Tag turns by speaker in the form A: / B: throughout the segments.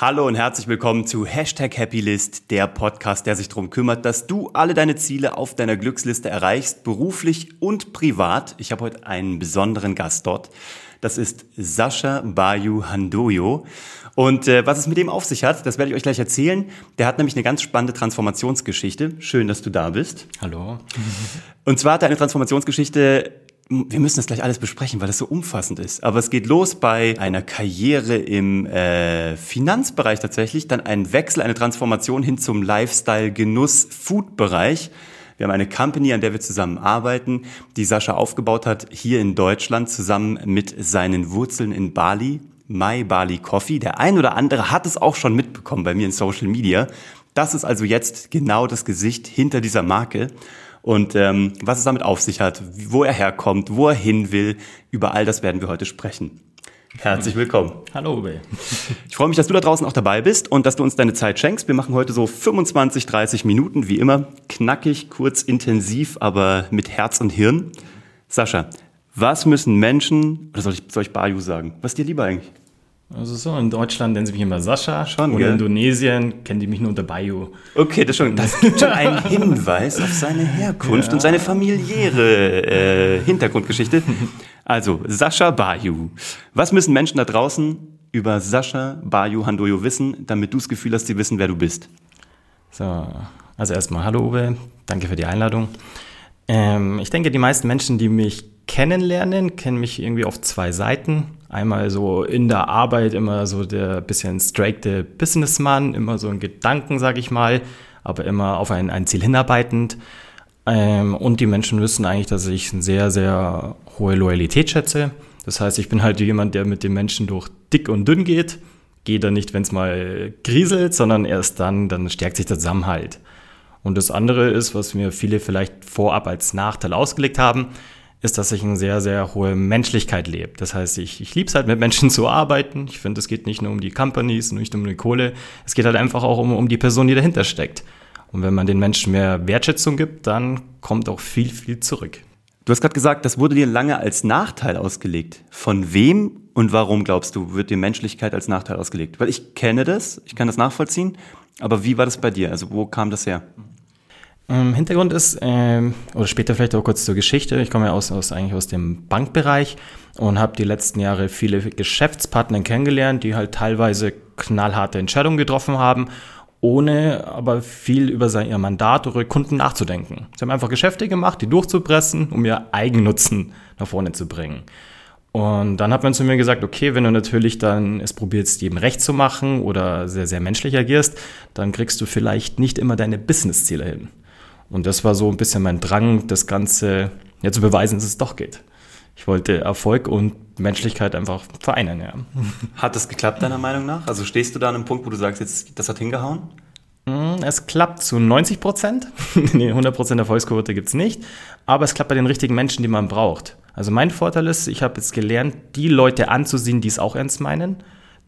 A: Hallo und herzlich willkommen zu Hashtag Happylist, der Podcast, der sich darum kümmert, dass du alle deine Ziele auf deiner Glücksliste erreichst, beruflich und privat. Ich habe heute einen besonderen Gast dort. Das ist Sascha Bayu Handoyo. Und äh, was es mit dem auf sich hat, das werde ich euch gleich erzählen. Der hat nämlich eine ganz spannende Transformationsgeschichte. Schön, dass du da bist.
B: Hallo.
A: Und zwar hat er eine Transformationsgeschichte wir müssen das gleich alles besprechen, weil das so umfassend ist. Aber es geht los bei einer Karriere im äh, Finanzbereich tatsächlich, dann ein Wechsel, eine Transformation hin zum Lifestyle, Genuss, Food-Bereich. Wir haben eine Company, an der wir zusammen arbeiten, die Sascha aufgebaut hat hier in Deutschland zusammen mit seinen Wurzeln in Bali. My Bali Coffee. Der ein oder andere hat es auch schon mitbekommen bei mir in Social Media. Das ist also jetzt genau das Gesicht hinter dieser Marke. Und ähm, was es damit auf sich hat, wo er herkommt, wo er hin will, über all das werden wir heute sprechen. Herzlich willkommen.
B: Hallo, Uwe.
A: Ich freue mich, dass du da draußen auch dabei bist und dass du uns deine Zeit schenkst. Wir machen heute so 25, 30 Minuten, wie immer. Knackig, kurz, intensiv, aber mit Herz und Hirn. Sascha, was müssen Menschen, oder soll ich, soll ich Bayu sagen? Was ist dir lieber eigentlich?
B: Also so, in Deutschland nennen sie mich immer Sascha.
A: Schon,
B: Und
A: gell?
B: in Indonesien kennen die mich nur unter Bayu.
A: Okay, das, schon, das gibt schon einen Hinweis auf seine Herkunft
B: Ja.
A: und seine familiäre äh, Hintergrundgeschichte. Also, Sascha Bayu. Was müssen Menschen da draußen über Sascha Bayu Handoyo wissen, damit du das Gefühl hast, sie wissen, wer du bist?
B: So, also erstmal hallo Uwe, danke für die Einladung. Ähm, ich denke, die meisten Menschen, die mich kennenlernen, kennen mich irgendwie auf zwei Seiten. Einmal so in der Arbeit immer so der bisschen straighte Businessman, immer so ein Gedanken, sag ich mal, aber immer auf ein, ein Ziel hinarbeitend. Ähm, und die Menschen wissen eigentlich, dass ich eine sehr, sehr hohe Loyalität schätze. Das heißt, ich bin halt jemand, der mit den Menschen durch dick und dünn geht. Geht dann nicht, wenn es mal kriselt, sondern erst dann, dann stärkt sich der Zusammenhalt. Und das andere ist, was mir viele vielleicht vorab als Nachteil ausgelegt haben, ist, dass ich eine sehr, sehr hohe Menschlichkeit lebe. Das heißt, ich, ich liebe es halt, mit Menschen zu arbeiten. Ich finde, es geht nicht nur um die Companies, nicht um die Kohle. Es geht halt einfach auch um, um die Person, die dahinter steckt. Und wenn man den Menschen mehr Wertschätzung gibt, dann kommt auch viel, viel zurück.
A: Du hast gerade gesagt, das wurde dir lange als Nachteil ausgelegt. Von wem und warum glaubst du, wird dir Menschlichkeit als Nachteil ausgelegt? Weil ich kenne das, ich kann das nachvollziehen, aber wie war das bei dir? Also wo kam das her?
B: Ähm, Hintergrund ist, ähm, oder später vielleicht auch kurz zur Geschichte, ich komme ja aus, aus, eigentlich aus dem Bankbereich und habe die letzten Jahre viele Geschäftspartner kennengelernt, die halt teilweise knallharte Entscheidungen getroffen haben, ohne aber viel über sein, ihr Mandat oder ihre Kunden nachzudenken. Sie haben einfach Geschäfte gemacht, die durchzupressen, um ihr Eigennutzen nach vorne zu bringen. Und dann hat man zu mir gesagt, okay, wenn du natürlich dann es probierst, jedem recht zu machen oder sehr, sehr menschlich agierst, dann kriegst du vielleicht nicht immer deine Businessziele hin. Und das war so ein bisschen mein Drang, das Ganze ja, zu beweisen, dass es doch geht. Ich wollte Erfolg und Menschlichkeit einfach vereinen, ja.
A: Hat das geklappt, deiner Meinung nach? Also stehst du da an einem Punkt, wo du sagst, jetzt, das hat hingehauen?
B: Mm, Es klappt zu 90 Prozent. nee, 100 Prozent Erfolgsquote gibt's nicht. Aber es klappt bei den richtigen Menschen, die man braucht. Also mein Vorteil ist, ich habe jetzt gelernt, die Leute anzusehen, die es auch ernst meinen,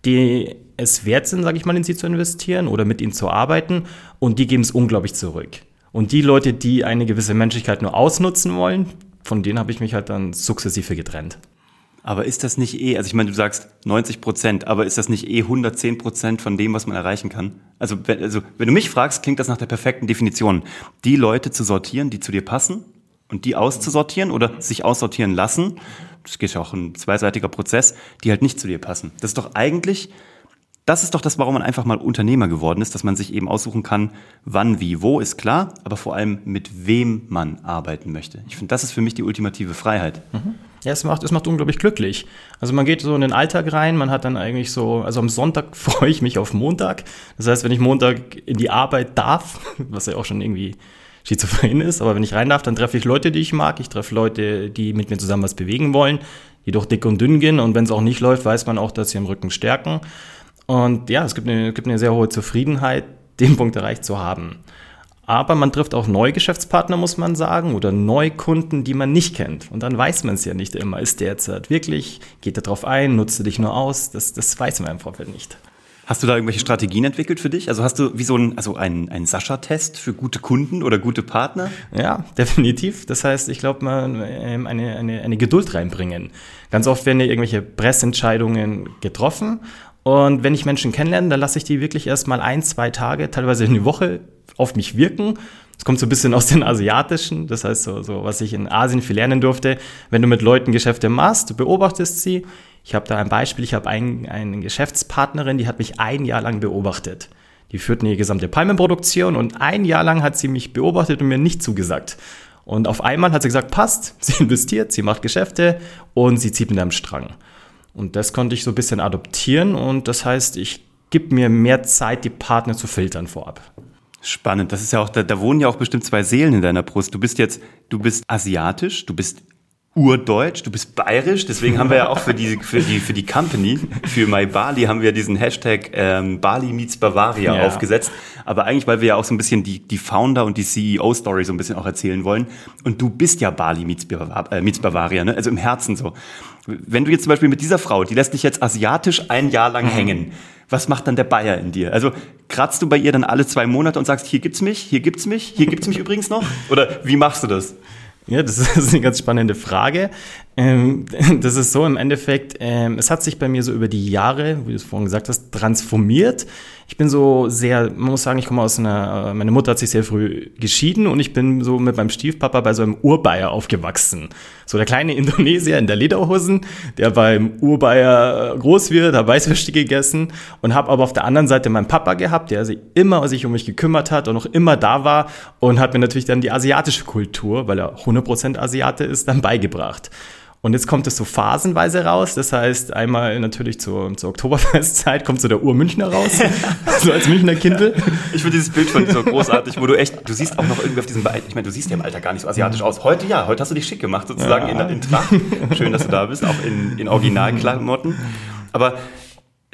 B: die es wert sind, sage ich mal, in sie zu investieren oder mit ihnen zu arbeiten und die geben es unglaublich zurück. Und die Leute, die eine gewisse Menschlichkeit nur ausnutzen wollen, von denen habe ich mich halt dann sukzessive getrennt.
A: Aber ist das nicht eh, also ich meine, du sagst 90 Prozent, aber ist das nicht eh 110 Prozent von dem, was man erreichen kann? Also wenn, also wenn du mich fragst, klingt das nach der perfekten Definition. Die Leute zu sortieren, die zu dir passen und die auszusortieren oder sich aussortieren lassen, das geht ja auch ein zweiseitiger Prozess, die halt nicht zu dir passen. Das ist doch eigentlich, das ist doch das, warum man einfach mal Unternehmer geworden ist, dass man sich eben aussuchen kann, wann, wie, wo, ist klar, aber vor allem mit wem man arbeiten möchte. Ich finde, das ist für mich die ultimative Freiheit.
B: Ja, es macht, es macht unglaublich glücklich. Also man geht so in den Alltag rein, man hat dann eigentlich so, also am Sonntag freue ich mich auf Montag. Das heißt, wenn ich Montag in die Arbeit darf, was ja auch schon irgendwie schizophren ist, aber wenn ich rein darf, dann treffe ich Leute, die ich mag. Ich treffe Leute, die mit mir zusammen was bewegen wollen, die durch dick und dünn gehen. Und wenn es auch nicht läuft, weiß man auch, dass sie im Rücken stärken. Und ja, es gibt eine, gibt eine sehr hohe Zufriedenheit, den Punkt erreicht zu haben. Aber man trifft auch neue Geschäftspartner, muss man sagen, oder Neukunden, die man nicht kennt. Und dann weiß man es ja nicht immer. Ist der jetzt halt wirklich, geht er drauf ein, nutzt er dich nur aus? Das, das weiß man im Vorfeld nicht.
A: Hast du da irgendwelche Strategien entwickelt für dich? Also hast du wie so ein, also ein, ein Sascha-Test für gute Kunden oder gute Partner?
B: Ja, definitiv. Das heißt, ich glaube, man ähm, eine, eine, eine Geduld reinbringen. Ganz oft werden ja irgendwelche Pressentscheidungen getroffen Und wenn ich Menschen kennenlerne, dann lasse ich die wirklich erst mal ein, zwei Tage, teilweise eine Woche auf mich wirken. Das kommt so ein bisschen aus den Asiatischen, das heißt so, so was ich in Asien viel lernen durfte. Wenn du mit Leuten Geschäfte machst, du beobachtest sie. Ich habe da ein Beispiel, ich habe ein, eine Geschäftspartnerin, die hat mich ein Jahr lang beobachtet. Die führt eine gesamte Palmenproduktion und ein Jahr lang hat sie mich beobachtet und mir nicht zugesagt. Und auf einmal hat sie gesagt, passt, sie investiert, sie macht Geschäfte und sie zieht mit einem Strang. Und das konnte ich so ein bisschen adoptieren und das heißt, ich gebe mir mehr Zeit, die Partner zu filtern vorab.
A: Spannend. Das ist ja auch, da, da wohnen ja auch bestimmt zwei Seelen in deiner Brust. Du bist jetzt, du bist asiatisch, du bist urdeutsch, du bist bayerisch, deswegen haben wir ja auch für die, für die, für die Company, für My Bali haben wir diesen Hashtag ähm, Bali meets Bavaria ja. aufgesetzt. Aber eigentlich, weil wir ja auch so ein bisschen die, die Founder und die CEO-Story so ein bisschen auch erzählen wollen. Und du bist ja Bali meets, Bavar äh, meets Bavaria, ne? also im Herzen so. Wenn du jetzt zum Beispiel mit dieser Frau, die lässt dich jetzt asiatisch ein Jahr lang mhm. hängen, was macht dann der Bayer in dir? Also kratzt du bei ihr dann alle zwei Monate und sagst, hier gibt's mich, hier gibt's mich, hier gibt's mich übrigens noch? Oder wie machst du das?
B: Ja, das ist eine ganz spannende Frage. Ähm, das ist so im Endeffekt, ähm, es hat sich bei mir so über die Jahre, wie du es vorhin gesagt hast, transformiert. Ich bin so sehr, man muss sagen, ich komme aus einer, äh, meine Mutter hat sich sehr früh geschieden und ich bin so mit meinem Stiefpapa bei so einem Urbayer aufgewachsen. So der kleine Indonesier in der Lederhosen, der beim Urbayer äh, groß wird, hat Weißwürste gegessen und habe aber auf der anderen Seite meinen Papa gehabt, der sich immer sich um mich gekümmert hat und auch immer da war und hat mir natürlich dann die asiatische Kultur, weil er 100% Asiate ist, dann beigebracht. Und jetzt kommt es so phasenweise raus. Das heißt, einmal natürlich zur, zur Oktoberfestzeit kommt so der Ur-Münchner raus. so als Münchner Kindle.
A: Ich finde dieses Bild von dir so großartig, wo du echt, du siehst auch noch irgendwie auf diesem, ich meine, du siehst ja im Alter gar nicht so asiatisch aus. Heute ja, heute hast du dich schick gemacht, sozusagen ja. in, in Tracht. Schön, dass du da bist, auch in, in Originalklamotten. Aber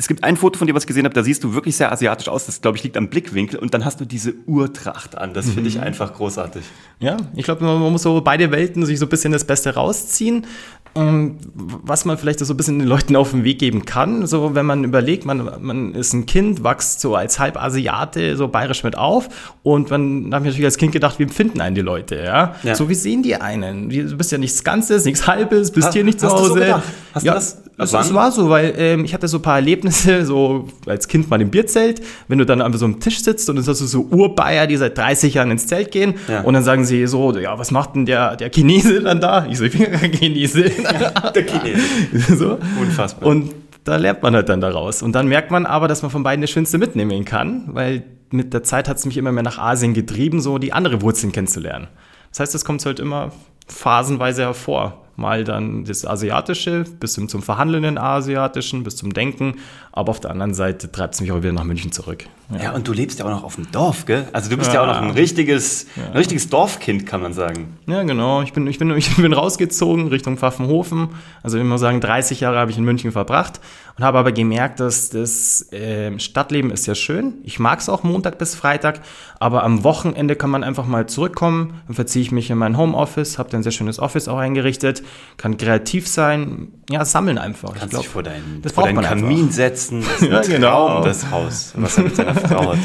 A: es gibt ein Foto von dir, was ich gesehen habe, da siehst du wirklich sehr asiatisch aus. Das, glaube ich, liegt am Blickwinkel. Und dann hast du diese Urtracht an. Das finde ich mhm. einfach großartig.
B: Ja, ich glaube, man muss so beide Welten sich so ein bisschen das Beste rausziehen. Ähm, was man vielleicht so ein bisschen den Leuten auf den Weg geben kann. So, wenn man überlegt, man, man ist ein Kind, wächst so als Halbasiate so bayerisch mit auf. Und man habe ich natürlich als Kind gedacht, wie empfinden einen die Leute, ja? ja. So, wie sehen die einen? Du bist ja nichts Ganzes, nichts Halbes, bist ha, hier nicht zu Hause. So hast ja, du das? Es, es war so, weil ähm, ich hatte so ein paar Erlebnisse, so als Kind mal im Bierzelt, wenn du dann an so einem Tisch sitzt und dann hast du so Urbayer, die seit 30 Jahren ins Zelt gehen ja. und dann sagen sie so, ja, was macht denn der, der Chinese dann da? Ich so, ich bin kein Chinese. der Chinese. so. Unfassbar. Und da lernt man halt dann daraus. Und dann merkt man aber, dass man von beiden das Schönste mitnehmen kann, weil mit der Zeit hat es mich immer mehr nach Asien getrieben, so die andere Wurzeln kennenzulernen. Das heißt, es kommt halt immer phasenweise hervor mal dann das Asiatische, bis zum Verhandelnden Asiatischen, bis zum Denken. Aber auf der anderen Seite treibt es mich auch wieder nach München zurück.
A: Ja. ja, und du lebst ja auch noch auf dem Dorf, gell? Also du bist ja, ja auch noch ein richtiges, ja. ein richtiges Dorfkind, kann man sagen.
B: Ja, genau. Ich bin, ich, bin, ich bin rausgezogen Richtung Pfaffenhofen. Also ich muss sagen, 30 Jahre habe ich in München verbracht und habe aber gemerkt, dass das äh, Stadtleben ist sehr schön. Ich mag es auch Montag bis Freitag, aber am Wochenende kann man einfach mal zurückkommen. Dann verziehe ich mich in mein Homeoffice, habe ein sehr schönes Office auch eingerichtet, kann kreativ sein, ja, sammeln einfach.
A: Kannst ich glaub, dich vor deinen, vor deinen Kamin einfach. setzen. Das ist ja, genau. Traum, das Haus, was er mit seiner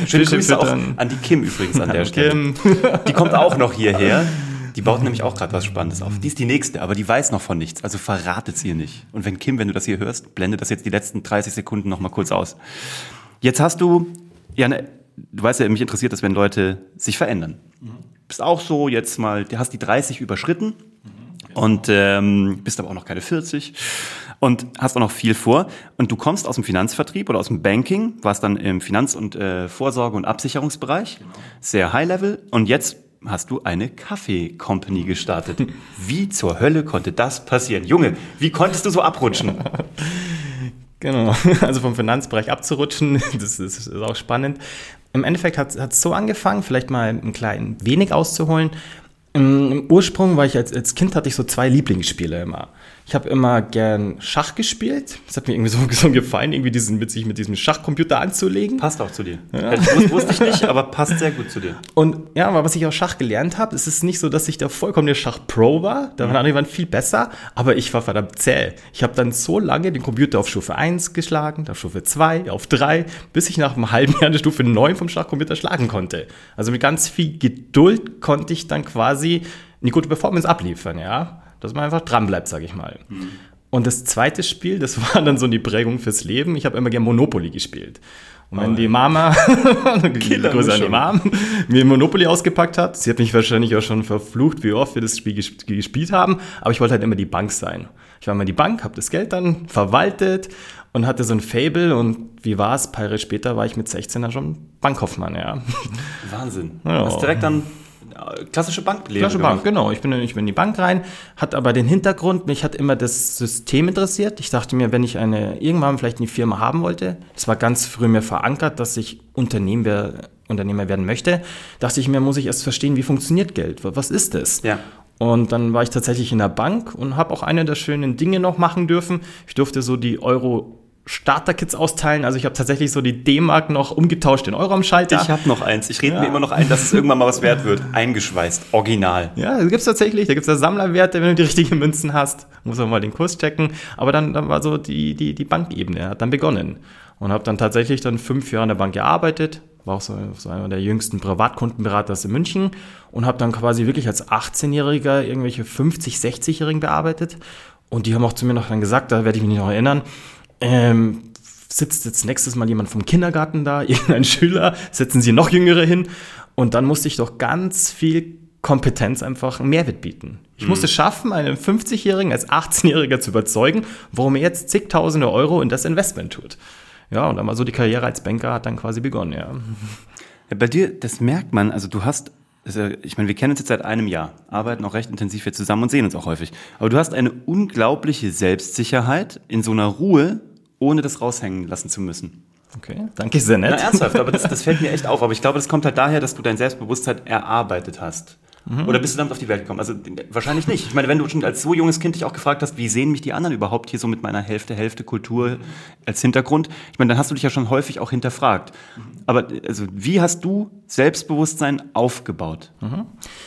A: Schöne Grüße auch an die Kim übrigens an der Stelle. Kim. Die kommt auch noch hierher. Die baut nämlich auch gerade was Spannendes auf. Die ist die nächste, aber die weiß noch von nichts. Also verratet sie ihr nicht. Und wenn Kim, wenn du das hier hörst, blende das jetzt die letzten 30 Sekunden noch mal kurz aus. Jetzt hast du, ja, ne, du weißt ja, mich interessiert das, wenn Leute sich verändern. Mhm. Bist auch so jetzt mal, du hast die 30 überschritten und ähm, bist aber auch noch keine 40 und hast auch noch viel vor. Und du kommst aus dem Finanzvertrieb oder aus dem Banking, warst dann im Finanz- und äh, Vorsorge- und Absicherungsbereich, genau. sehr High-Level. Und jetzt hast du eine Kaffee-Company gestartet. Wie zur Hölle konnte das passieren? Junge, wie konntest du so abrutschen?
B: Genau, also vom Finanzbereich abzurutschen, das ist, ist auch spannend. Im Endeffekt hat es so angefangen, vielleicht mal ein klein wenig auszuholen. Im Ursprung war ich als, als Kind hatte ich so zwei Lieblingsspiele immer. Ich habe immer gern Schach gespielt. Das hat mir irgendwie so, so gefallen, irgendwie diesen, mit sich mit diesem Schachcomputer anzulegen.
A: Passt auch zu dir. Ja. Ich wusste ich nicht, aber passt sehr gut zu dir.
B: Und ja, aber was ich auch Schach gelernt habe, es ist nicht so, dass ich da vollkommen der Schach-Pro war. Da waren mhm. andere waren viel besser, aber ich war verdammt zäh. Ich habe dann so lange den Computer auf Stufe 1 geschlagen, auf Stufe 2, auf 3, bis ich nach einem halben Jahr eine Stufe 9 vom Schachcomputer schlagen konnte. Also mit ganz viel Geduld konnte ich dann quasi eine gute Performance abliefern, ja dass man einfach dran bleibt, sage ich mal. Mhm. Und das zweite Spiel, das war dann so die Prägung fürs Leben. Ich habe immer gerne Monopoly gespielt. Und wenn oh, die Mama, Grüße an die Mom, mir Monopoly ausgepackt hat, sie hat mich wahrscheinlich auch schon verflucht, wie oft wir das Spiel gespielt haben, aber ich wollte halt immer die Bank sein. Ich war immer die Bank, habe das Geld dann verwaltet und hatte so ein Fable und wie war es? Paar Jahre später war ich mit 16 dann schon Bankkaufmann, ja.
A: Wahnsinn. Ja. Hast direkt dann klassische Banklehre
B: Klassische Bank, genau. Ich bin, ich bin in die Bank rein, hat aber den Hintergrund, mich hat immer das System interessiert. Ich dachte mir, wenn ich eine, irgendwann vielleicht eine Firma haben wollte, das war ganz früh mir verankert, dass ich Unternehmer, Unternehmer werden möchte, dachte ich mir, muss ich erst verstehen, wie funktioniert Geld? Was ist das?
A: Ja.
B: Und dann war ich tatsächlich in der Bank und habe auch eine der schönen Dinge noch machen dürfen. Ich durfte so die Euro Starter-Kits austeilen. Also ich habe tatsächlich so die D-Mark noch umgetauscht in Euro am Schalter.
A: Ich habe noch eins. Ich rede ja. mir immer noch ein, dass es irgendwann mal was wert wird. Eingeschweißt. Original.
B: Ja, das gibt's tatsächlich. Da gibt's ja Sammlerwerte, wenn du die richtigen Münzen hast. Muss man mal den Kurs checken. Aber dann, dann war so die, die, die Bankebene, hat dann begonnen. Und habe dann tatsächlich dann fünf Jahre in der Bank gearbeitet. War auch so, so einer der jüngsten Privatkundenberater in München. Und habe dann quasi wirklich als 18-Jähriger irgendwelche 50-, 60-Jährigen bearbeitet. Und die haben auch zu mir noch dann gesagt, da werde ich mich noch erinnern, ähm, sitzt jetzt nächstes Mal jemand vom Kindergarten da, irgendein Schüler, setzen sie noch Jüngere hin. Und dann musste ich doch ganz viel Kompetenz einfach einen Mehrwert bieten. Ich mhm. musste schaffen, einen 50-Jährigen als 18-Jähriger zu überzeugen, warum er jetzt zigtausende Euro in das Investment tut. Ja, und dann mal so die Karriere als Banker hat dann quasi begonnen, ja.
A: ja bei dir, das merkt man, also du hast ich meine, wir kennen uns jetzt seit einem Jahr, arbeiten auch recht intensiv jetzt zusammen und sehen uns auch häufig. Aber du hast eine unglaubliche Selbstsicherheit in so einer Ruhe, ohne das raushängen lassen zu müssen.
B: Okay, danke sehr nett.
A: Na, ernsthaft, aber das, das fällt mir echt auf. Aber ich glaube, das kommt halt daher, dass du dein Selbstbewusstsein erarbeitet hast. Mhm. Oder bist du damit auf die Welt gekommen? Also wahrscheinlich nicht. Ich meine, wenn du schon als so junges Kind dich auch gefragt hast, wie sehen mich die anderen überhaupt hier so mit meiner Hälfte, Hälfte Kultur als Hintergrund? Ich meine, dann hast du dich ja schon häufig auch hinterfragt. Aber also, wie hast du Selbstbewusstsein aufgebaut?
B: Mhm.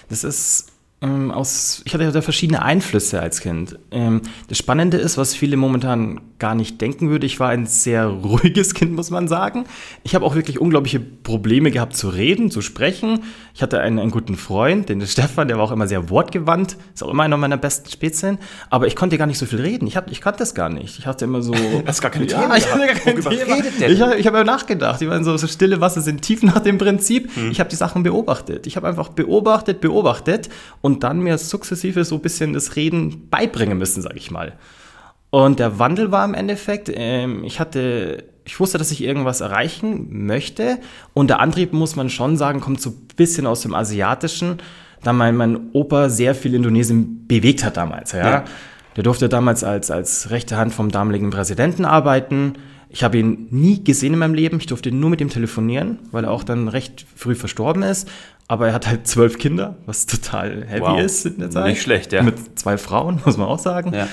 B: Das ist ähm, aus, ich hatte ja verschiedene Einflüsse als Kind. Ähm, das Spannende ist, was viele momentan gar nicht denken würde, ich war ein sehr ruhiges Kind, muss man sagen. Ich habe auch wirklich unglaubliche Probleme gehabt zu reden, zu sprechen. Ich hatte einen, einen guten Freund, den Stefan, der war auch immer sehr wortgewandt, ist auch immer einer meiner besten Spezien, aber ich konnte gar nicht so viel reden. Ich, hab, ich kannte das gar nicht. Ich hatte immer so...
A: das ist gar keine ja,
B: Ich hatte gar kein Thema. Ich, habe hab nachgedacht. Ich meine, so, so stille Wasser sind tief nach dem Prinzip. Hm. Ich habe die Sachen beobachtet. Ich habe einfach beobachtet, beobachtet und dann mir sukzessive so ein bisschen das Reden beibringen müssen, sage ich mal. Und der Wandel war im Endeffekt, ähm, ich hatte, ich wusste, dass ich irgendwas erreichen möchte. Und der Antrieb, muss man schon sagen, kommt so ein bisschen aus dem Asiatischen, da mein, mein Opa sehr viel Indonesien bewegt hat damals. Ja? ja. Der durfte damals als, als rechte Hand vom damaligen Präsidenten arbeiten. Ich habe ihn nie gesehen in meinem Leben. Ich durfte nur mit ihm telefonieren, weil er auch dann recht früh verstorben ist. Aber er hat halt zwölf Kinder, was total heavy wow. ist
A: in der Zeit. Nicht schlecht, ja.
B: Mit zwei Frauen, muss man auch sagen. Ja.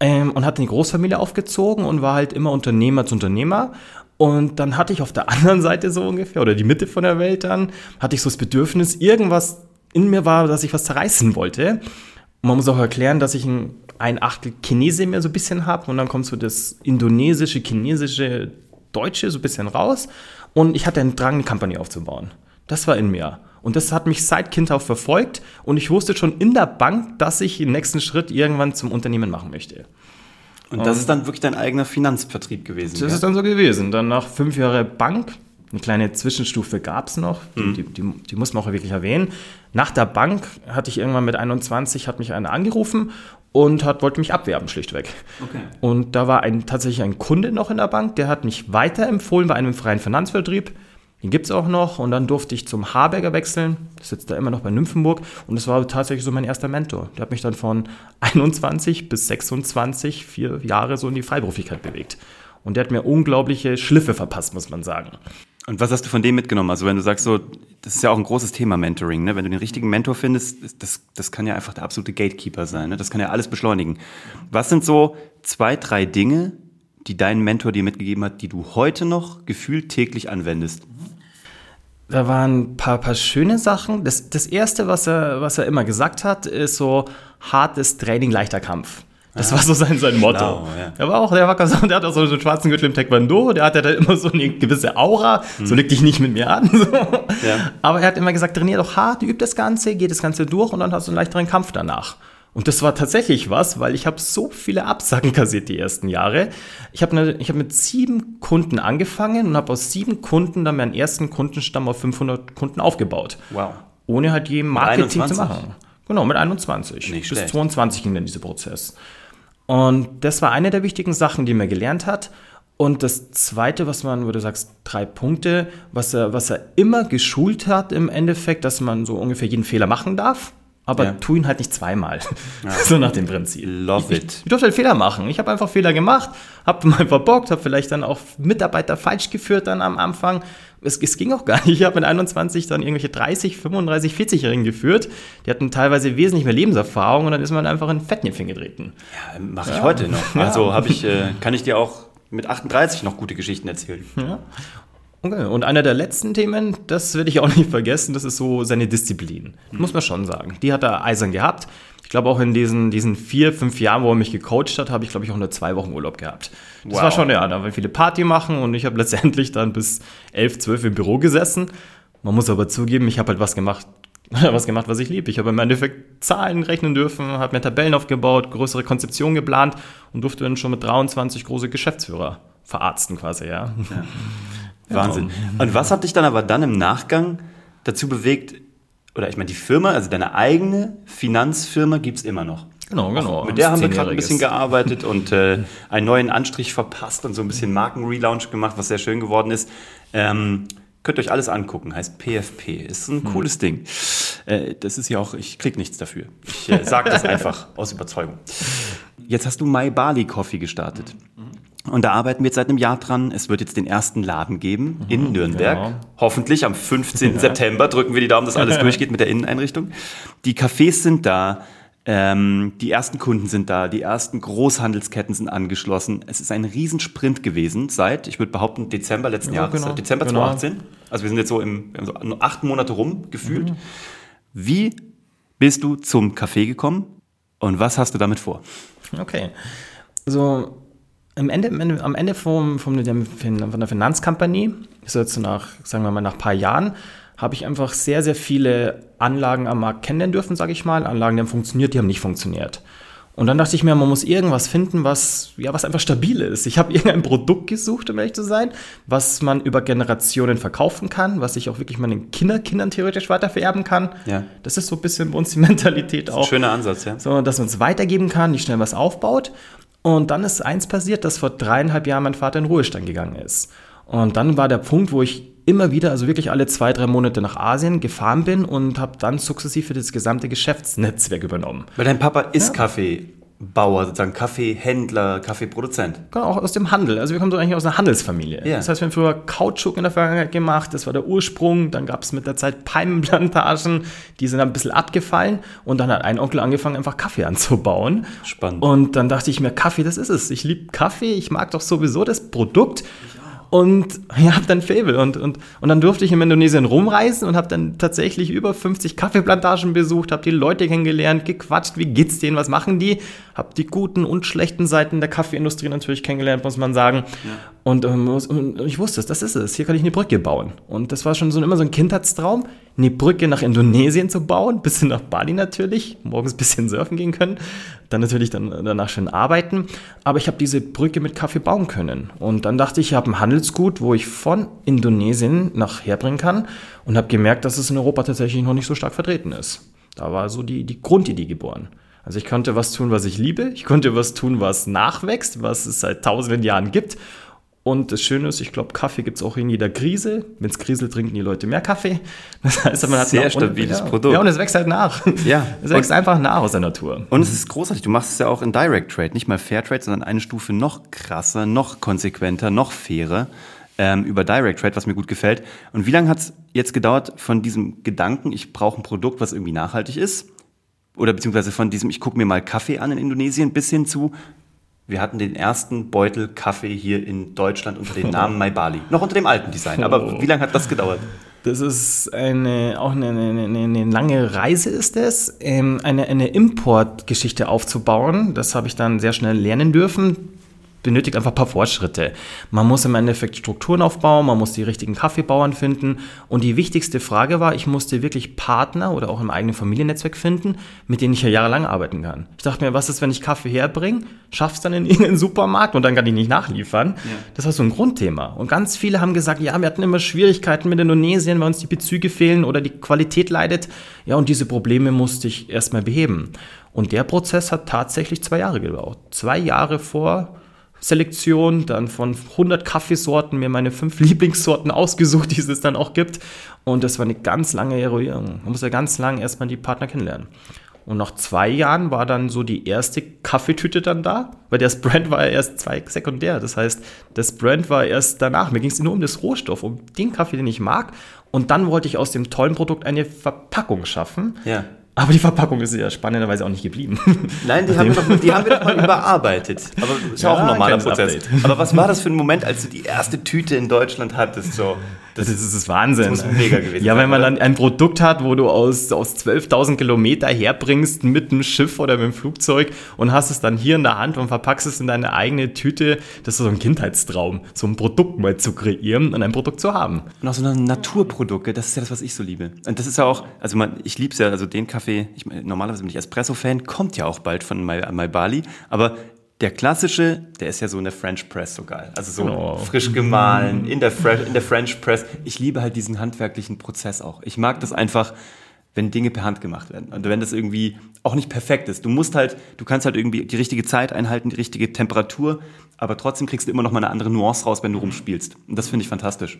B: Ähm, und hat eine Großfamilie aufgezogen und war halt immer Unternehmer zu Unternehmer. Und dann hatte ich auf der anderen Seite so ungefähr, oder die Mitte von der Welt dann, hatte ich so das Bedürfnis, irgendwas in mir war, dass ich was zerreißen wollte. Und man muss auch erklären, dass ich ein, ein Achtel Chinese mehr so ein bisschen habe. Und dann kommt so das indonesische, chinesische, deutsche so ein bisschen raus. Und ich hatte einen Drang, eine Company aufzubauen. Das war in mir. Und das hat mich seit Kind auf verfolgt und ich wusste schon in der Bank, dass ich den nächsten Schritt irgendwann zum Unternehmen machen möchte.
A: Und das ist dann wirklich dein eigener Finanzvertrieb gewesen? Das
B: ja? ist dann so gewesen. Dann nach fünf Jahren Bank, eine kleine Zwischenstufe gab es noch, die, mhm. die, die, die, muss man auch wirklich erwähnen. Nach der Bank hatte ich irgendwann mit 21, hat mich einer angerufen und hat, wollte mich abwerben, schlichtweg. Okay. Und da war ein, tatsächlich ein Kunde noch in der Bank, der hat mich weiterempfohlen bei einem freien Finanzvertrieb den gibt es auch noch und dann durfte ich zum Haberger wechseln. Das sitzt da immer noch bei Nymphenburg und das war tatsächlich so mein erster Mentor. Der hat mich dann von 21 bis 26, vier Jahre so in die Freiberuflichkeit bewegt. Und der hat mir unglaubliche Schliffe verpasst, muss man sagen.
A: Und was hast du von dem mitgenommen? Also wenn du sagst so, das ist ja auch ein großes Thema Mentoring, ne? Wenn du den richtigen Mentor findest, das, das kann ja einfach der absolute Gatekeeper sein, ne? Das kann ja alles beschleunigen. Was sind so zwei, drei Dinge, die dein Mentor dir mitgegeben hat, die du heute noch gefühlt täglich anwendest?
B: Da waren ein paar, paar schöne Sachen. Das, das erste, was er, was er immer gesagt hat, ist so hartes Training, leichter Kampf. Das ja. war so sein, sein Motto. Schlau, ja. Er war auch, der war der hat auch so einen schwarzen Gürtel im Taekwondo, der hatte da immer so eine gewisse Aura, hm. so leg dich nicht mit mir an. So. Ja. Aber er hat immer gesagt, trainier doch hart, üb das Ganze, geh das Ganze durch und dann hast du einen leichteren Kampf danach. Und das war tatsächlich was, weil ich habe so viele Absagen kassiert die ersten Jahre. Ich habe ne, hab mit sieben Kunden angefangen und habe aus sieben Kunden dann meinen ersten Kundenstamm auf 500 Kunden aufgebaut.
A: Wow.
B: Ohne halt je Marketing
A: 21?
B: zu machen. Genau, mit 21.
A: Nicht
B: Bis
A: schlecht.
B: 22 ging dann dieser Prozess. Und das war eine der wichtigen Sachen, die man gelernt hat. Und das Zweite, was man, wo du sagst, drei Punkte, was er, was er immer geschult hat im Endeffekt, dass man so ungefähr jeden Fehler machen darf, aber
A: Ja.
B: tu ihn halt nicht zweimal. so nach dem Prinzip.
A: Love
B: ich,
A: it.
B: Ich, ich durfte halt Fehler machen. Ich habe einfach Fehler gemacht, habe mal verbockt, habe vielleicht dann auch Mitarbeiter falsch geführt dann am Anfang. Es, es ging auch gar nicht. Ich habe mit 21 dann irgendwelche 30, 35, 40-Jährigen geführt. Die hatten teilweise wesentlich mehr Lebenserfahrung und dann ist man einfach in Fettnäpfchen getreten.
A: Ja, Mache ich heute noch. Also habe ich, äh, kann ich dir auch mit 38 noch gute Geschichten erzählen.
B: Ja. Okay. Und einer der letzten Themen, das werde ich auch nicht vergessen, das ist so seine Disziplin. Muss man schon sagen. Die hat er eisern gehabt. Ich glaube auch in diesen, diesen vier, fünf Jahren, wo er mich gecoacht hat, habe ich, glaube ich, auch nur zwei Wochen Urlaub gehabt. Das
A: Wow.
B: war schon, ja, da war viele Party machen und ich habe letztendlich dann bis elf, zwölf im Büro gesessen. Man muss aber zugeben, ich habe halt was gemacht, was gemacht, was ich liebe. Ich habe im Endeffekt Zahlen rechnen dürfen, habe mir Tabellen aufgebaut, größere Konzeptionen geplant und durfte dann schon mit 23 große Geschäftsführer verarzten quasi, ja.
A: Wahnsinn. Und was hat dich dann aber dann im Nachgang dazu bewegt, oder ich meine, die Firma, also deine eigene Finanzfirma gibt es immer noch.
B: Genau, genau.
A: Mit der haben wir gerade ein bisschen gearbeitet und äh, einen neuen Anstrich verpasst und so ein bisschen Markenrelaunch gemacht, was sehr schön geworden ist. Ähm, könnt ihr euch alles angucken, heißt PFP. Ist ein cooles Ding. Äh, das ist ja auch, ich krieg nichts dafür. Ich äh, sage das einfach aus Überzeugung. Jetzt hast du My Bali Coffee gestartet. Und da arbeiten wir jetzt seit einem Jahr dran. Es wird jetzt den ersten Laden geben in Nürnberg.
B: genau.
A: Hoffentlich am 15. September drücken wir die Daumen, dass alles durchgeht mit der Inneneinrichtung. Die Cafés sind da. Ähm, die ersten Kunden sind da, die ersten Großhandelsketten sind angeschlossen. Es ist ein Riesensprint gewesen seit, ich würde behaupten, Dezember letzten
B: Ja,
A: Jahres,
B: genau,
A: seit Dezember
B: genau.
A: 2018. Also wir sind jetzt so im wir haben so acht Monate rum gefühlt.
B: Mhm.
A: Wie bist du zum Café gekommen und was hast du damit vor?
B: Okay. So, am Ende, am Ende, vom, vom, von der Finanzkompanie, so jetzt nach, sagen wir mal, nach ein paar Jahren, habe ich einfach sehr, sehr viele Anlagen am Markt kennenlernen dürfen, sage ich mal. Anlagen, die haben funktioniert, die haben nicht funktioniert. Und dann dachte ich mir, man muss irgendwas finden, was, ja, was einfach stabil ist. Ich habe irgendein Produkt gesucht, um ehrlich zu sein, was man über Generationen verkaufen kann, was ich auch wirklich meinen Kinderkindern theoretisch weitervererben kann.
A: Ja.
B: Das ist so ein bisschen bei uns die Mentalität auch
A: Schöner Ansatz, ja.
B: so, dass man es weitergeben kann, die schnell was aufbaut. Und dann ist eins passiert, dass vor dreieinhalb Jahren mein Vater in Ruhestand gegangen ist. Und dann war der Punkt, wo ich immer wieder, also wirklich alle zwei, drei Monate nach Asien gefahren bin und habe dann sukzessive das gesamte Geschäftsnetzwerk übernommen.
A: Weil dein Papa ist Kaffeebauer, sozusagen Kaffeehändler, Kaffeeproduzent.
B: Genau, auch aus dem Handel. Also wir kommen so eigentlich aus einer Handelsfamilie.
A: Ja.
B: Das heißt, wir haben früher Kautschuk in der Vergangenheit gemacht, das war der Ursprung. Dann gab es mit der Zeit Palmenplantagen, die sind ein bisschen abgefallen. Und dann hat ein Onkel angefangen, einfach Kaffee anzubauen.
A: Spannend.
B: Und dann dachte ich mir, Kaffee, das ist es. Ich liebe Kaffee, ich mag doch sowieso das Produkt. Und ja, hab dann Fable. Und, und, und dann durfte ich in Indonesien rumreisen und habe dann tatsächlich über 50 Kaffeeplantagen besucht, habe die Leute kennengelernt, gequatscht, wie geht's denen, was machen die? Habe die guten und schlechten Seiten der Kaffeeindustrie natürlich kennengelernt, muss man sagen. Und, ähm, und ich wusste es, das ist es. Hier kann ich eine Brücke bauen. Und das war schon so immer so ein Kindheitstraum, eine Brücke nach Indonesien zu bauen, bis hin nach Bali natürlich, morgens ein bisschen surfen gehen können, dann natürlich dann danach schön arbeiten. Aber ich habe diese Brücke mit Kaffee bauen können. Und dann dachte ich, ich habe ein Handelsgut, wo ich von Indonesien nachher bringen kann und habe gemerkt, dass es in Europa tatsächlich noch nicht so stark vertreten ist. Da war so die, die Grundidee geboren. Also ich konnte was tun, was ich liebe. Ich konnte was tun, was nachwächst, was es seit tausenden Jahren gibt. Und das Schöne ist, ich glaube, Kaffee gibt es auch in jeder Krise. Wenn es kriselt, trinken die Leute mehr Kaffee. Das heißt, man hat
A: Sehr stabiles
B: ja,
A: Produkt.
B: Ja, und es wächst halt nach.
A: Ja.
B: Es wächst einfach nach aus der Natur.
A: Und es ist großartig. Du machst es ja auch in Direct Trade, nicht mal Fair Trade, sondern eine Stufe noch krasser, noch konsequenter, noch fairer ähm, über Direct Trade, was mir gut gefällt. Und wie lange hat es jetzt gedauert von diesem Gedanken, ich brauche ein Produkt, was irgendwie nachhaltig ist, oder beziehungsweise von diesem, ich gucke mir mal Kaffee an in Indonesien, bis hin zu, wir hatten den ersten Beutel Kaffee hier in Deutschland unter dem Namen My Bali. Noch unter dem alten Design. Aber wie lange hat das gedauert?
B: Das ist eine, auch eine, eine, eine, eine lange Reise ist es, ähm, eine, eine Importgeschichte aufzubauen. Das habe ich dann sehr schnell lernen dürfen. Benötigt einfach ein paar Fortschritte. Man muss im Endeffekt Strukturen aufbauen, man muss die richtigen Kaffeebauern finden. Und die wichtigste Frage war, ich musste wirklich Partner oder auch im eigenen Familiennetzwerk finden, mit denen ich ja jahrelang arbeiten kann. Ich dachte mir, was ist, wenn ich Kaffee herbringe, schaff's dann in irgendeinen Supermarkt und dann kann ich nicht nachliefern? Ja. Das war so ein Grundthema. Und ganz viele haben gesagt, ja, wir hatten immer Schwierigkeiten mit Indonesien, weil uns die Bezüge fehlen oder die Qualität leidet. Ja, und diese Probleme musste ich erstmal beheben. Und der Prozess hat tatsächlich zwei Jahre gedauert. Zwei Jahre vor Selektion, dann von 100 Kaffeesorten mir meine fünf Lieblingssorten ausgesucht, die es dann auch gibt. Und das war eine ganz lange Eruierung. Man muss ja ganz lang erstmal die Partner kennenlernen. Und nach zwei Jahren war dann so die erste Kaffeetüte dann da, weil das Brand war ja erst zwei sekundär. Das heißt, das Brand war erst danach. Mir ging es nur um das Rohstoff, um den Kaffee, den ich mag. Und dann wollte ich aus dem tollen Produkt eine Verpackung schaffen,
A: ja.
B: Aber die Verpackung ist ja spannenderweise auch nicht geblieben.
A: Nein, die haben, wir doch, die haben wir doch mal überarbeitet. Aber ist ja, auch ein normaler Prozess. Update. Aber was war das für ein Moment, als du die erste Tüte in Deutschland hattest? So,
B: das, das ist das Wahnsinn.
A: Das muss mega gewesen
B: Ja, wenn man dann ein Produkt hat, wo du aus, aus 12.000 Kilometer herbringst mit dem Schiff oder mit dem Flugzeug und hast es dann hier in der Hand und verpackst es in deine eigene Tüte, das ist so ein Kindheitstraum, so ein Produkt mal zu kreieren und ein Produkt zu haben.
A: Und auch so ein Naturprodukt, das ist ja das, was ich so liebe. Und das ist ja auch, also man, ich liebe es ja, also den Kaffee, ich, normalerweise bin ich Espresso-Fan, kommt ja auch bald von My, My Bali, aber der klassische, der ist ja so in der French Press so geil. Also so oh. frisch gemahlen, in der, in der French Press. Ich liebe halt diesen handwerklichen Prozess auch. Ich mag das einfach, wenn Dinge per Hand gemacht werden. Und wenn das irgendwie auch nicht perfekt ist. Du musst halt, du kannst halt irgendwie die richtige Zeit einhalten, die richtige Temperatur, aber trotzdem kriegst du immer noch mal eine andere Nuance raus, wenn du rumspielst. Und das finde ich fantastisch.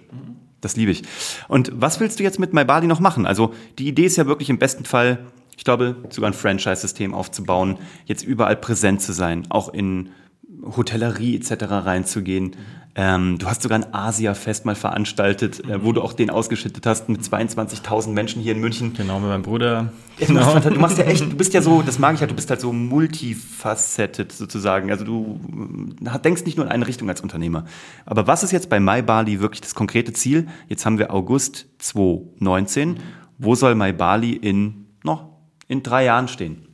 A: Das liebe ich. Und was willst du jetzt mit MyBali noch machen? Also die Idee ist ja wirklich im besten Fall ich glaube, sogar ein Franchise-System aufzubauen, jetzt überall präsent zu sein, auch in Hotellerie etc. reinzugehen. Ähm, du hast sogar ein Asia-Fest mal veranstaltet, äh, wo du auch den ausgeschüttet hast mit 22.000 Menschen hier in München.
B: Genau, mit meinem Bruder.
A: Ja, du, genau. machst, du, machst, ja echt, du bist ja so, das mag ich halt, du bist halt so multifacetted sozusagen. Also du äh, denkst nicht nur in eine Richtung als Unternehmer. Aber was ist jetzt bei MyBali wirklich das konkrete Ziel? Jetzt haben wir August 2019. Wo soll MyBali in noch in drei Jahren stehen.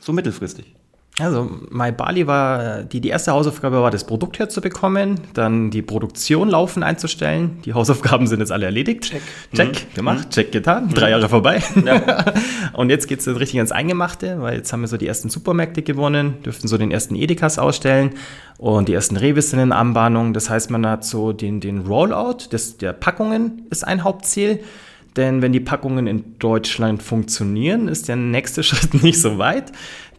A: So mittelfristig.
B: Also, My Bali war, die, die erste Hausaufgabe war, das Produkt herzubekommen, dann die Produktion laufen einzustellen. Die Hausaufgaben sind jetzt alle erledigt. Check. Check mhm. gemacht, mhm. check getan. Mhm. Drei Jahre vorbei. Ja. und jetzt geht es richtig ans Eingemachte, weil jetzt haben wir so die ersten Supermärkte gewonnen, dürften so den ersten Edekas ausstellen und die ersten Revis sind in Anbahnung. Das heißt, man hat so den, den Rollout des, der Packungen ist ein Hauptziel. Denn wenn die Packungen in Deutschland funktionieren, ist der nächste Schritt nicht so weit.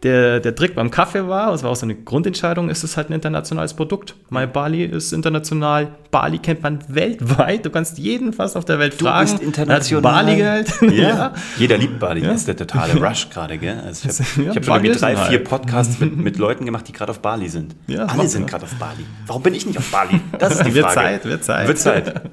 B: Der, der Trick beim Kaffee war, das war auch so eine Grundentscheidung, ist es halt ein internationales Produkt. My Bali ist international. Bali kennt man weltweit. Du kannst jeden fast auf der Welt
A: du
B: fragen.
A: Du bist international.
B: Bali Geld.
A: Ja. ja. Jeder liebt Bali. Ja. Das ist der totale Rush gerade, gell? Also ich habe ja, hab schon irgendwie drei, vier Podcasts mit, mit Leuten gemacht, die gerade auf Bali sind. Ja, Alle sind gerade auf Bali. Warum bin ich nicht auf Bali?
B: Das ist die Frage.
A: Wird Zeit, wird Zeit. Wird Zeit.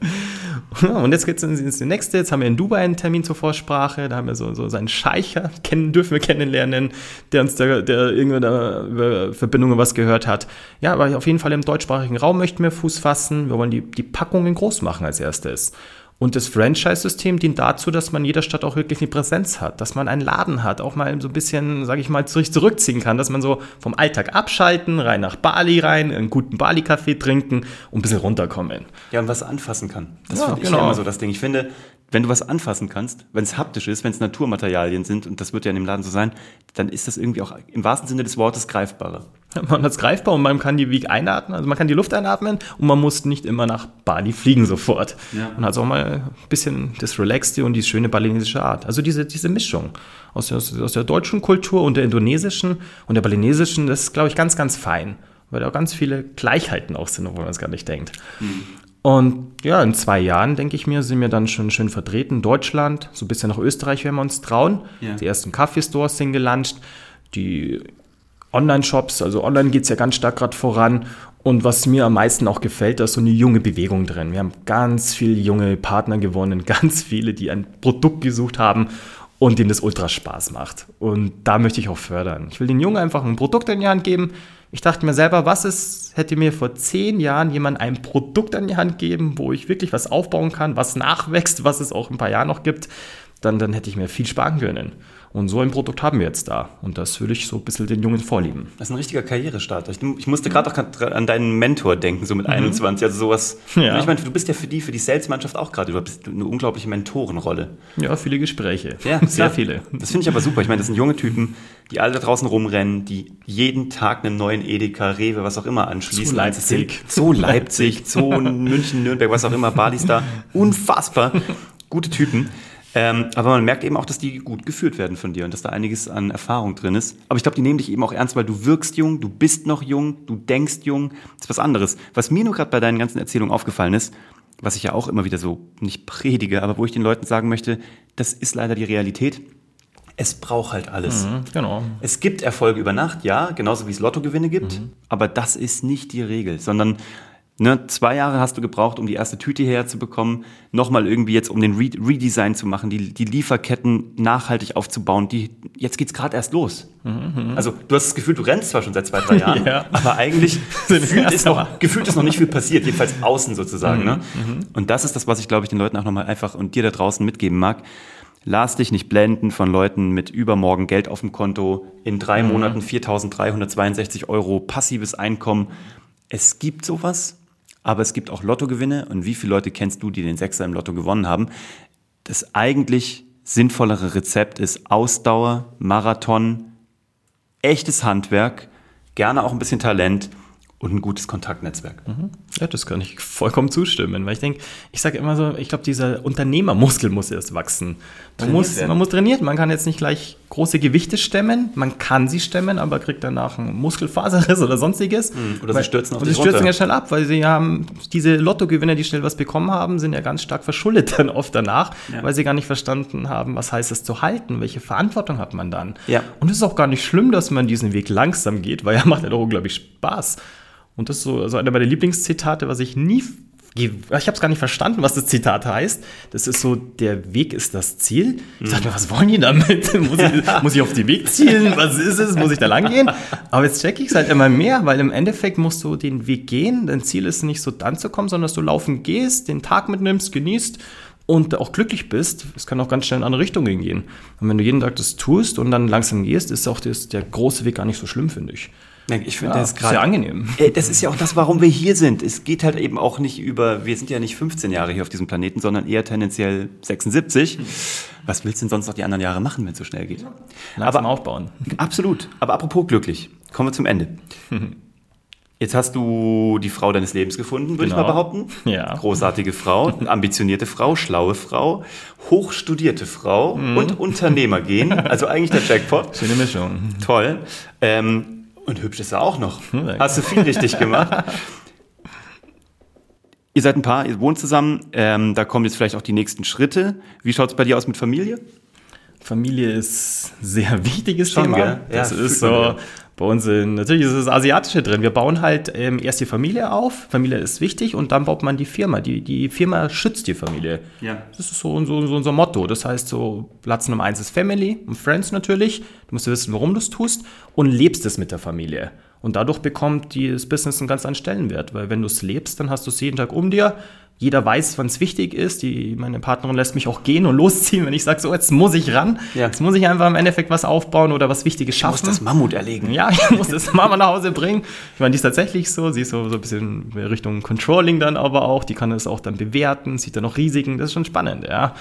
B: Und jetzt geht es ins nächste. Jetzt haben wir in Dubai einen Termin zur Vorsprache. Da haben wir so, so seinen Scheicher kennen, dürfen wir kennenlernen, der uns der, der irgendwie da über Verbindungen was gehört hat. Ja, aber auf jeden Fall im deutschsprachigen Raum möchten wir Fuß fassen. Wir wollen die, die Packungen groß machen als erstes. Und das Franchise-System dient dazu, dass man in jeder Stadt auch wirklich eine Präsenz hat, dass man einen Laden hat, auch mal so ein bisschen, sage ich mal, zurückziehen kann, dass man so vom Alltag abschalten, rein nach Bali rein, einen guten Bali-Kaffee trinken und ein bisschen runterkommen.
A: Ja, und was anfassen kann. Das ja, finde ich genau. immer so das Ding. Ich finde, wenn du was anfassen kannst, wenn es haptisch ist, wenn es Naturmaterialien sind, und das wird ja in dem Laden so sein, dann ist das irgendwie auch im wahrsten Sinne des Wortes greifbarer.
B: Man hat es greifbar und man kann die Weg einatmen, also man kann die Luft einatmen und man muss nicht immer nach Bali fliegen sofort. Ja. Man hat auch mal ein bisschen das Relaxte und die schöne balinesische Art. Also diese, diese Mischung aus der, aus der deutschen Kultur und der indonesischen und der balinesischen, das ist, glaube ich, ganz, ganz fein, weil da auch ganz viele Gleichheiten auch sind, obwohl man es gar nicht denkt. Mhm. Und ja, in zwei Jahren, denke ich mir, sind wir dann schon schön vertreten. Deutschland, so ein bisschen nach Österreich, wenn wir uns trauen. Ja. Die ersten Kaffeestores sind gelauncht. Die Online-Shops, also online geht es ja ganz stark gerade voran. Und was mir am meisten auch gefällt, da ist so eine junge Bewegung drin. Wir haben ganz viele junge Partner gewonnen, ganz viele, die ein Produkt gesucht haben und denen das ultra Spaß macht. Und da möchte ich auch fördern. Ich will den Jungen einfach ein Produkt in die Hand geben. Ich dachte mir selber, was ist, hätte mir vor zehn Jahren jemand ein Produkt an die Hand geben, wo ich wirklich was aufbauen kann, was nachwächst, was es auch ein paar Jahre noch gibt. dann, dann hätte ich mir viel sparen können. Und so ein Produkt haben wir jetzt da. Und das würde ich so ein bisschen den Jungen vorlieben.
A: Das ist ein richtiger Karrierestart. Ich, ich musste gerade auch an deinen Mentor denken, so mit mhm. 21. Also sowas. Ja. Ich meine, du bist ja für die, für die Sales-Mannschaft auch gerade. Du bist eine unglaubliche Mentorenrolle.
B: Ja, viele Gespräche. Ja, sehr viele.
A: Das finde ich aber super. Ich meine, das sind junge Typen, die alle da draußen rumrennen, die jeden Tag einen neuen Edeka, Rewe, was auch immer anschließen.
B: So Leipzig.
A: So Leipzig, so München, Nürnberg, was auch immer, Balis da. Unfassbar. Gute Typen. Ähm, aber man merkt eben auch, dass die gut geführt werden von dir und dass da einiges an Erfahrung drin ist. Aber ich glaube, die nehmen dich eben auch ernst, weil du wirkst jung, du bist noch jung, du denkst jung. Das ist was anderes. Was mir nur gerade bei deinen ganzen Erzählungen aufgefallen ist, was ich ja auch immer wieder so nicht predige, aber wo ich den Leuten sagen möchte, das ist leider die Realität. Es braucht halt alles.
B: Mhm, genau.
A: Es gibt Erfolge über Nacht, ja, genauso wie es Lottogewinne gibt, mhm. aber das ist nicht die Regel, sondern Ne, zwei Jahre hast du gebraucht, um die erste Tüte herzubekommen, nochmal irgendwie jetzt, um den Re Redesign zu machen, die, die Lieferketten nachhaltig aufzubauen. Die, jetzt geht's gerade erst los. Mhm, also du hast das Gefühl, du rennst zwar schon seit zwei, drei Jahren, ja. aber eigentlich gefühlt ist, noch, gefühlt ist noch nicht viel passiert, jedenfalls außen sozusagen. Mhm, ne? Mhm. Und das ist das, was ich, glaube ich, den Leuten auch nochmal einfach und dir da draußen mitgeben mag. Lass dich nicht blenden von Leuten mit übermorgen Geld auf dem Konto, in drei mhm. Monaten 4.362 Euro passives Einkommen. Es gibt sowas, aber es gibt auch Lottogewinne. Und wie viele Leute kennst du, die den Sechser im Lotto gewonnen haben? Das eigentlich sinnvollere Rezept ist Ausdauer, Marathon, echtes Handwerk, gerne auch ein bisschen Talent und ein gutes Kontaktnetzwerk.
B: Mhm. Ja, das kann ich vollkommen zustimmen, weil ich denke, ich sage immer so, ich glaube, dieser Unternehmermuskel muss erst wachsen. Man muss, man muss trainieren, man kann jetzt nicht gleich große Gewichte stemmen, man kann sie stemmen, aber kriegt danach ein Muskelfaserriss oder sonstiges.
A: Mhm. Oder sie stürzen
B: auf Und sie stürzen runter. ja schnell ab, weil sie haben, diese Lottogewinner, die schnell was bekommen haben, sind ja ganz stark verschuldet dann oft danach, ja. weil sie gar nicht verstanden haben, was heißt es zu halten, welche Verantwortung hat man dann.
A: Ja.
B: Und es ist auch gar nicht schlimm, dass man diesen Weg langsam geht, weil er macht ja doch unglaublich Spaß. Und das ist so also einer meiner Lieblingszitate, was ich nie. Ich habe es gar nicht verstanden, was das Zitat heißt. Das ist so, der Weg ist das Ziel. Ich dachte mir, was wollen die damit? muss, ich, muss ich auf den Weg zielen? Was ist es? Muss ich da lang gehen? Aber jetzt checke ich es halt immer mehr, weil im Endeffekt musst du den Weg gehen. Dein Ziel ist nicht so dann zu kommen, sondern dass du laufen gehst, den Tag mitnimmst, genießt und auch glücklich bist, es kann auch ganz schnell in andere Richtungen gehen. Und wenn du jeden Tag das tust und dann langsam gehst, ist auch das, der große Weg gar nicht so schlimm, finde ich.
A: Ich finde ja, das gerade sehr angenehm. Äh, das ist ja auch das, warum wir hier sind. Es geht halt eben auch nicht über, wir sind ja nicht 15 Jahre hier auf diesem Planeten, sondern eher tendenziell 76. Was willst du denn sonst noch die anderen Jahre machen, wenn es so schnell geht?
B: Langsam Aber aufbauen.
A: Absolut. Aber apropos glücklich, kommen wir zum Ende. Jetzt hast du die Frau deines Lebens gefunden, würde genau. ich mal genau. behaupten.
B: Ja.
A: Großartige Frau, ambitionierte Frau, schlaue Frau, hochstudierte Frau mhm. und Unternehmer gehen. Also eigentlich der Jackpot.
B: Schöne Mischung.
A: Toll. Ähm, und hübsch ist er auch noch. Hast du viel richtig gemacht. ihr seid ein Paar, ihr wohnt zusammen. Ähm, da kommen jetzt vielleicht auch die nächsten Schritte. Wie schaut es bei dir aus mit Familie?
B: Familie ist ein sehr wichtiges Schon, Thema. Gell? Das ja, ist so bei uns in, natürlich ist das Asiatische drin. Wir bauen halt ähm, erst die Familie auf. Familie ist wichtig und dann baut man die Firma. Die, die Firma schützt die Familie.
A: Ja.
B: Das ist so, so, so unser Motto. Das heißt, so Platz Nummer eins ist Family und Friends natürlich. Du musst wissen, warum du es tust und lebst es mit der Familie. Und dadurch bekommt das Business einen ganz anderen Stellenwert, weil wenn du es lebst, dann hast du es jeden Tag um dir, jeder weiß, wann es wichtig ist. Die, meine Partnerin lässt mich auch gehen und losziehen, wenn ich sage, so jetzt muss ich ran. Ja. Jetzt muss ich einfach im Endeffekt was aufbauen oder was Wichtiges schaffen. Ich
A: muss das Mammut erlegen.
B: Ja, ich muss das Mama nach Hause bringen. Ich meine, die ist tatsächlich so. Sie ist so, so ein bisschen Richtung Controlling dann aber auch. Die kann das auch dann bewerten, sieht dann noch Risiken. Das ist schon spannend, ja.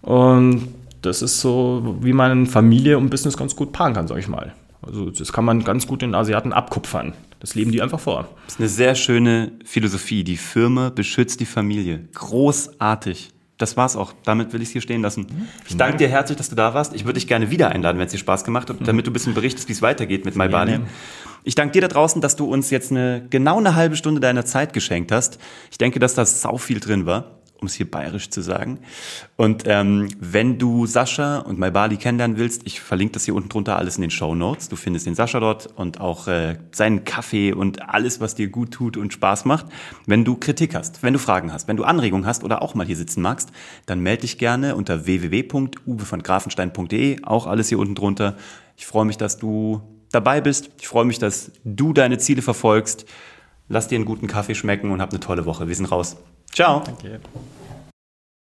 B: Und das ist so, wie man Familie und Business ganz gut paaren kann, sag ich mal. Also das kann man ganz gut den Asiaten abkupfern. Das leben die einfach vor.
A: Das ist eine sehr schöne Philosophie. Die Firma beschützt die Familie. Großartig. Das war's auch. Damit will ich es hier stehen lassen. Mhm. Ich danke dir herzlich, dass du da warst. Ich würde dich gerne wieder einladen, wenn es dir Spaß gemacht hat, mhm. damit du ein bisschen berichtest, wie es weitergeht mit MyBali. Ich danke dir da draußen, dass du uns jetzt eine genau eine halbe Stunde deiner Zeit geschenkt hast. Ich denke, dass da sau viel drin war um es hier bayerisch zu sagen. Und ähm, wenn du Sascha und Maibali kennenlernen willst, ich verlinke das hier unten drunter alles in den Show Notes. Du findest den Sascha dort und auch äh, seinen Kaffee und alles, was dir gut tut und Spaß macht. Wenn du Kritik hast, wenn du Fragen hast, wenn du Anregungen hast oder auch mal hier sitzen magst, dann melde dich gerne unter www.uwevongrafenstein.de. Auch alles hier unten drunter. Ich freue mich, dass du dabei bist. Ich freue mich, dass du deine Ziele verfolgst. Lass dir einen guten Kaffee schmecken und hab eine tolle Woche. Wir sind raus. Ciao.
B: Danke.